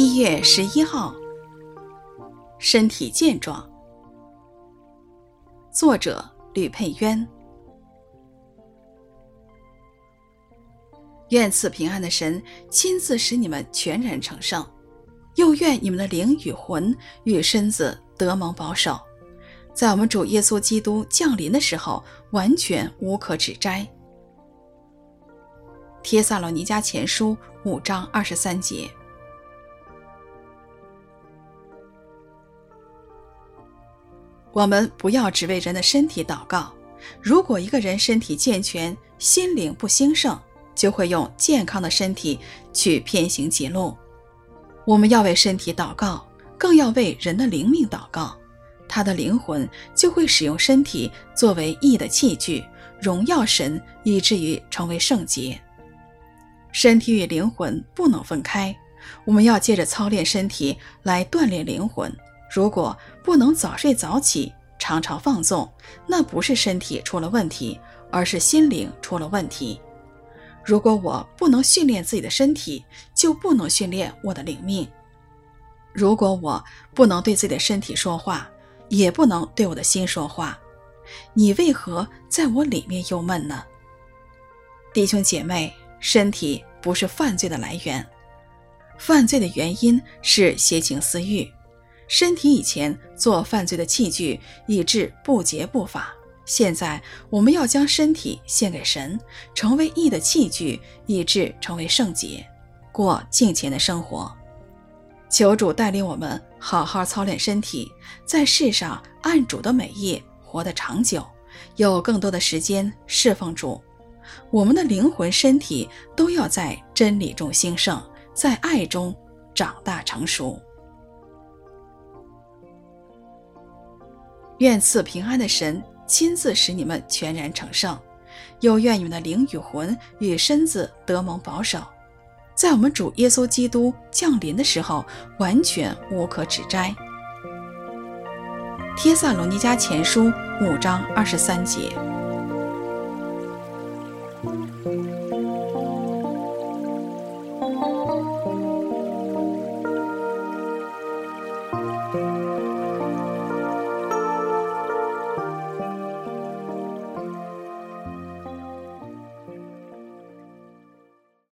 一月十一号，身体健壮。作者吕佩渊。愿赐平安的神亲自使你们全然成圣，又愿你们的灵与魂与身子得蒙保守，在我们主耶稣基督降临的时候，完全无可指摘。帖撒罗尼迦前书五章二十三节。我们不要只为人的身体祷告。如果一个人身体健全，心灵不兴盛，就会用健康的身体去偏行己路。我们要为身体祷告，更要为人的灵命祷告。他的灵魂就会使用身体作为义的器具，荣耀神，以至于成为圣洁。身体与灵魂不能分开。我们要借着操练身体来锻炼灵魂。如果不能早睡早起，常常放纵，那不是身体出了问题，而是心灵出了问题。如果我不能训练自己的身体，就不能训练我的灵命。如果我不能对自己的身体说话，也不能对我的心说话。你为何在我里面忧闷呢？弟兄姐妹，身体不是犯罪的来源，犯罪的原因是邪情私欲。身体以前做犯罪的器具，以致不洁不法。现在我们要将身体献给神，成为义的器具，以致成为圣洁，过敬虔的生活。求主带领我们好好操练身体，在世上按主的美意活得长久，有更多的时间侍奉主。我们的灵魂、身体都要在真理中兴盛，在爱中长大成熟。愿赐平安的神亲自使你们全然成圣又愿你们的灵与魂与身子得蒙保守。在我们主耶稣基督降临的时候完全无可指摘。帖萨罗尼迦前书五章二十三节。